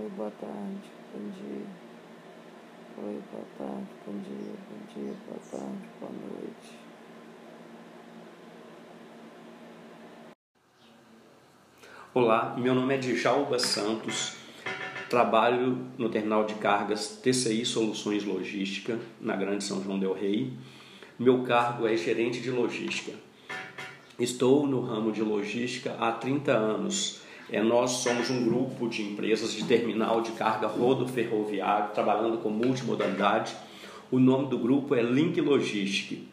Oi, boa tarde, bom dia. Oi, boa tarde, bom dia, bom dia, boa tarde, boa noite. Olá, meu nome é Djalba Santos, trabalho no terminal de cargas TCI Soluções Logística, na Grande São João Del Rei. Meu cargo é gerente de logística. Estou no ramo de logística há 30 anos. É, nós somos um grupo de empresas de terminal de carga rodoferroviário, trabalhando com multimodalidade. O nome do grupo é Link Logistic.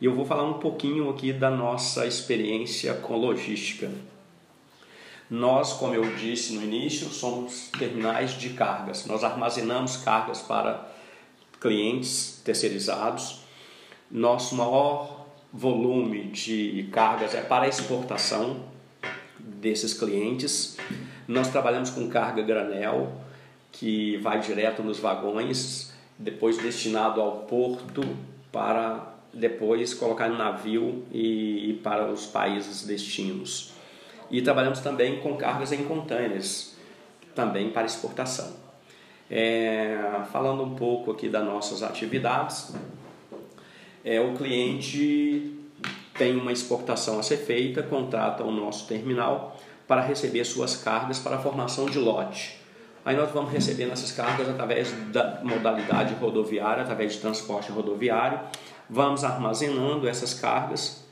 E eu vou falar um pouquinho aqui da nossa experiência com logística. Nós, como eu disse no início, somos terminais de cargas. Nós armazenamos cargas para clientes terceirizados. Nosso maior volume de cargas é para exportação desses clientes. Nós trabalhamos com carga granel, que vai direto nos vagões, depois destinado ao porto para depois colocar no navio e ir para os países destinos. E trabalhamos também com cargas em containers, também para exportação. É, falando um pouco aqui das nossas atividades, é, o cliente tem uma exportação a ser feita, contrata o nosso terminal para receber suas cargas para a formação de lote. Aí nós vamos recebendo essas cargas através da modalidade rodoviária, através de transporte rodoviário, vamos armazenando essas cargas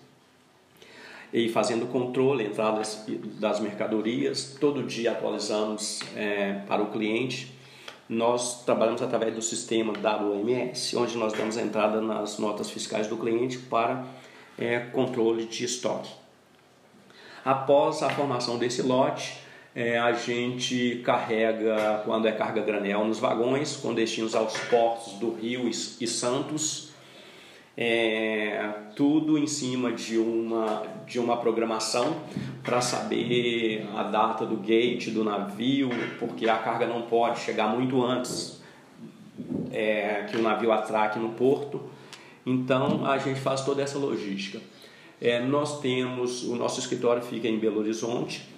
e fazendo controle, entradas das mercadorias. Todo dia atualizamos é, para o cliente. Nós trabalhamos através do sistema WMS, onde nós damos entrada nas notas fiscais do cliente para é, controle de estoque. Após a formação desse lote, é, a gente carrega, quando é carga granel, nos vagões, com destinos aos portos do Rio e Santos, é, tudo em cima de uma, de uma programação para saber a data do gate do navio, porque a carga não pode chegar muito antes é, que o navio atraque no porto. Então a gente faz toda essa logística. É, nós temos, o nosso escritório fica em Belo Horizonte,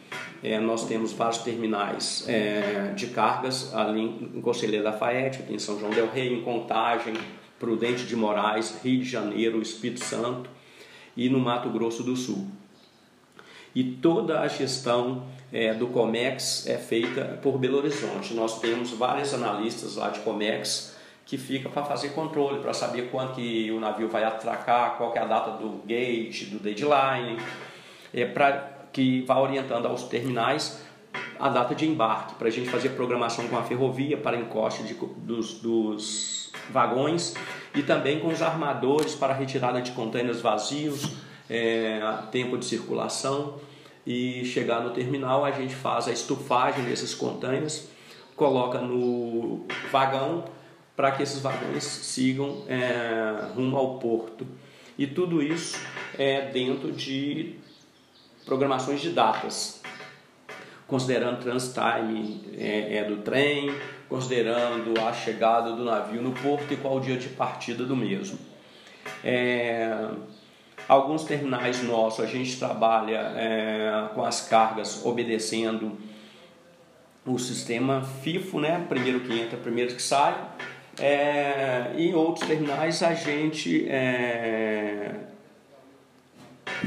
é, nós temos vários terminais é, de cargas ali em Conselheiro Lafayette, aqui em São João Del Rei, em Contagem, Prudente de Moraes, Rio de Janeiro, Espírito Santo e no Mato Grosso do Sul. E toda a gestão é, do Comex é feita por Belo Horizonte. Nós temos vários analistas lá de Comex que fica para fazer controle, para saber quando que o navio vai atracar, qual é a data do gate, do deadline, é, para que vá orientando aos terminais a data de embarque, para a gente fazer programação com a ferrovia para encoste de, dos, dos vagões e também com os armadores para retirada de contêineres vazios, é, tempo de circulação. E chegar no terminal a gente faz a estufagem desses contêineres, coloca no vagão para que esses vagões sigam é, rumo ao porto. E tudo isso é dentro de programações de datas considerando transit time é, é, do trem, considerando a chegada do navio no porto e qual o dia de partida do mesmo. É, alguns terminais nossos a gente trabalha é, com as cargas obedecendo o sistema FIFO, né? primeiro que entra, primeiro que sai. É, e outros terminais a gente é,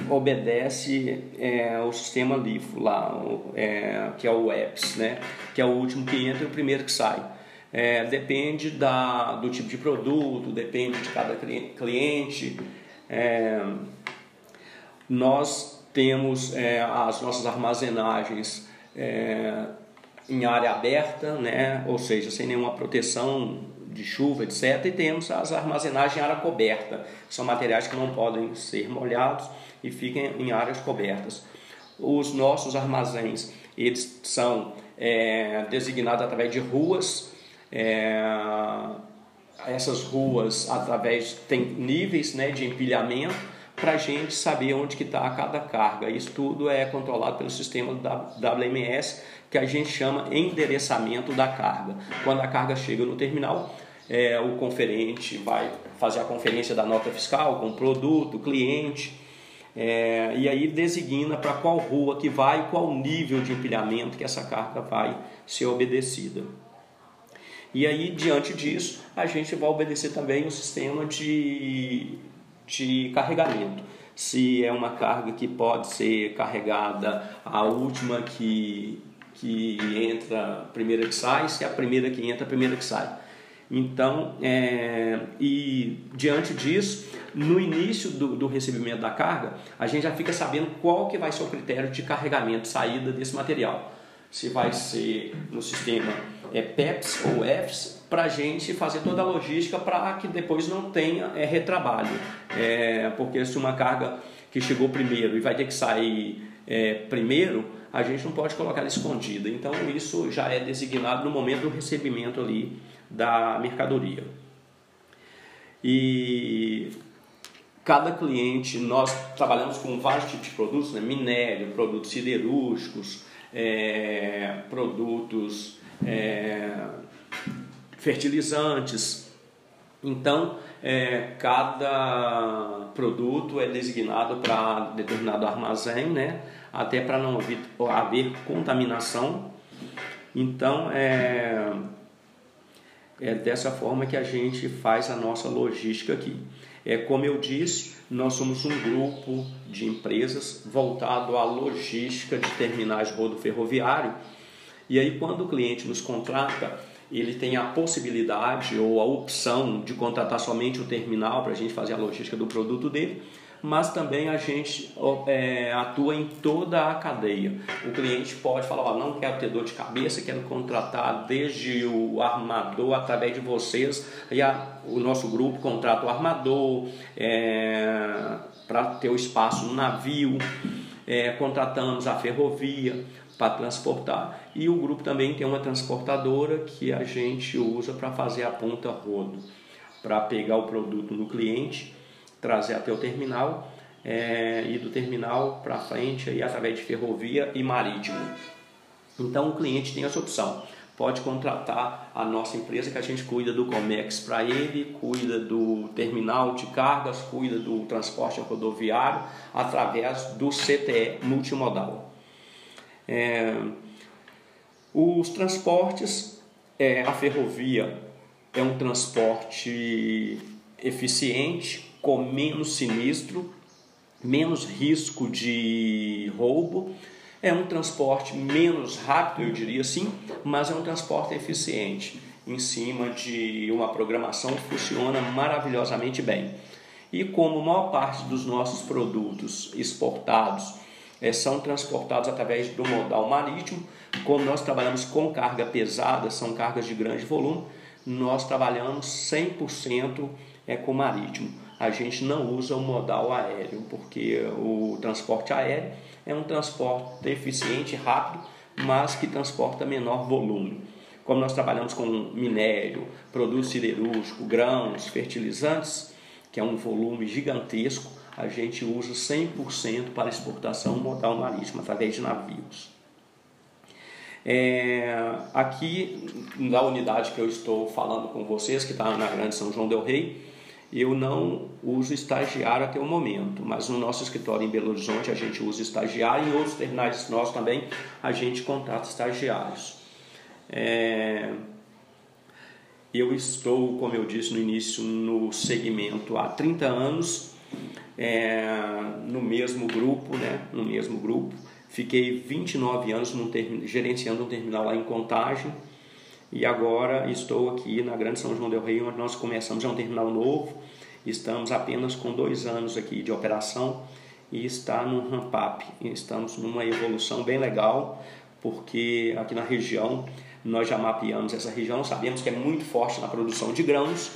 obedece é, o sistema LIFO lá, é, que é o EPS, né? que é o último que entra e o primeiro que sai. É, depende da, do tipo de produto, depende de cada cliente. É, nós temos é, as nossas armazenagens é, em área aberta, né? ou seja, sem nenhuma proteção de chuva, etc. E temos as armazenagens em área coberta, que são materiais que não podem ser molhados e fiquem em áreas cobertas. Os nossos armazéns, eles são é, designados através de ruas, é, essas ruas através tem níveis né, de empilhamento para a gente saber onde que está cada carga. Isso tudo é controlado pelo sistema WMS que a gente chama endereçamento da carga. Quando a carga chega no terminal, é, o conferente vai fazer a conferência da nota fiscal com o produto, cliente, É, e aí designa para qual rua que vai, qual nível de empilhamento que essa carga vai ser obedecida. E aí, diante disso, a gente vai obedecer também o sistema de, de carregamento. Se é uma carga que pode ser carregada a última que, que entra, primeira que sai, se é a primeira que entra, a primeira que sai. Então, é, e diante disso, no início do, do, recebimento da carga, a gente já fica sabendo qual que vai ser o critério de carregamento, saída desse material. Se vai ser no sistema é, PEPS ou EFS, para a gente fazer toda a logística para que depois não tenha é, retrabalho. É, porque se uma carga que chegou primeiro e vai ter que sair é, primeiro, a gente não pode colocar ela escondida. Então, isso já é designado no momento do recebimento ali da mercadoria. E cada cliente, nós trabalhamos com vários tipos de produtos, né? minério, produtos siderúrgicos, é, produtos é, fertilizantes. Então, é, cada produto é designado para determinado armazém, né? até para não haver, haver contaminação. Então, é, é dessa forma que a gente faz a nossa logística aqui. É como eu disse, nós somos um grupo de empresas voltado à logística de terminais rodo ferroviário. E aí quando o cliente nos contrata, ele tem a possibilidade ou a opção de contratar somente o terminal para a gente fazer a logística do produto dele mas também a gente é, atua em toda a cadeia. O cliente pode falar, ó, não quero ter dor de cabeça, quero contratar desde o armador através de vocês, e a, o nosso grupo contrata o armador é, para ter o espaço no navio, é, contratamos a ferrovia para transportar. E o grupo também tem uma transportadora que a gente usa para fazer a ponta rodo, para pegar o produto no cliente trazer até o terminal é, e do terminal para frente aí, através de ferrovia e marítimo. Então o cliente tem essa opção. Pode contratar a nossa empresa que a gente cuida do Comex para ele, cuida do terminal de cargas, cuida do transporte rodoviário através do CTE multimodal. É, os transportes, é, a ferrovia é um transporte eficiente, com menos sinistro, menos risco de roubo. É um transporte menos rápido, eu diria assim, mas é um transporte eficiente. Em cima de uma programação que funciona maravilhosamente bem. E como a maior parte dos nossos produtos exportados é, são transportados através do modal marítimo, como nós trabalhamos com carga pesada, são cargas de grande volume, nós trabalhamos 100% é, com marítimo a gente não usa o modal aéreo, porque o transporte aéreo é um transporte eficiente, rápido, mas que transporta menor volume. Como nós trabalhamos com minério, produto siderúrgico, grãos, fertilizantes, que é um volume gigantesco, a gente usa 100% para exportação modal marítimo através de navios. É, aqui na unidade que eu estou falando com vocês, que está na Grande São João del Rei, eu não uso estagiário até o momento, mas no nosso escritório em Belo Horizonte a gente usa estagiário, em outros terminais nossos também a gente contrata estagiários. É... Eu estou, como eu disse no início, no segmento há 30 anos, é... no mesmo grupo, né? no mesmo grupo. Fiquei 29 anos term... gerenciando um terminal lá em Contagem, e agora estou aqui na Grande São João del Rei, onde nós começamos, é um terminal novo, estamos apenas com dois anos aqui de operação e está no ramp-up, estamos numa evolução bem legal, porque aqui na região nós já mapeamos essa região, sabemos que é muito forte na produção de grãos.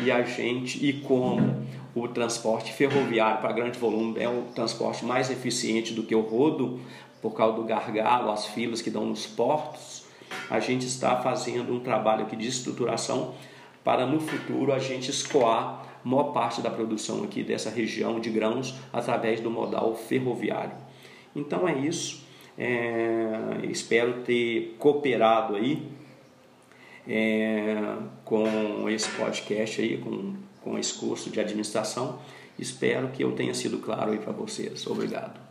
E a gente, e como o transporte ferroviário para grande volume é o transporte mais eficiente do que o rodo, por causa do gargalo, as filas que dão nos portos, a gente está fazendo um trabalho aqui de estruturação para no futuro a gente escoar maior parte da produção aqui dessa região de grãos através do modal ferroviário. Então é isso. É, espero ter cooperado aí é, com esse podcast aí, com, com esse curso de administração Espero que eu tenha sido claro aí para vocês. Obrigado.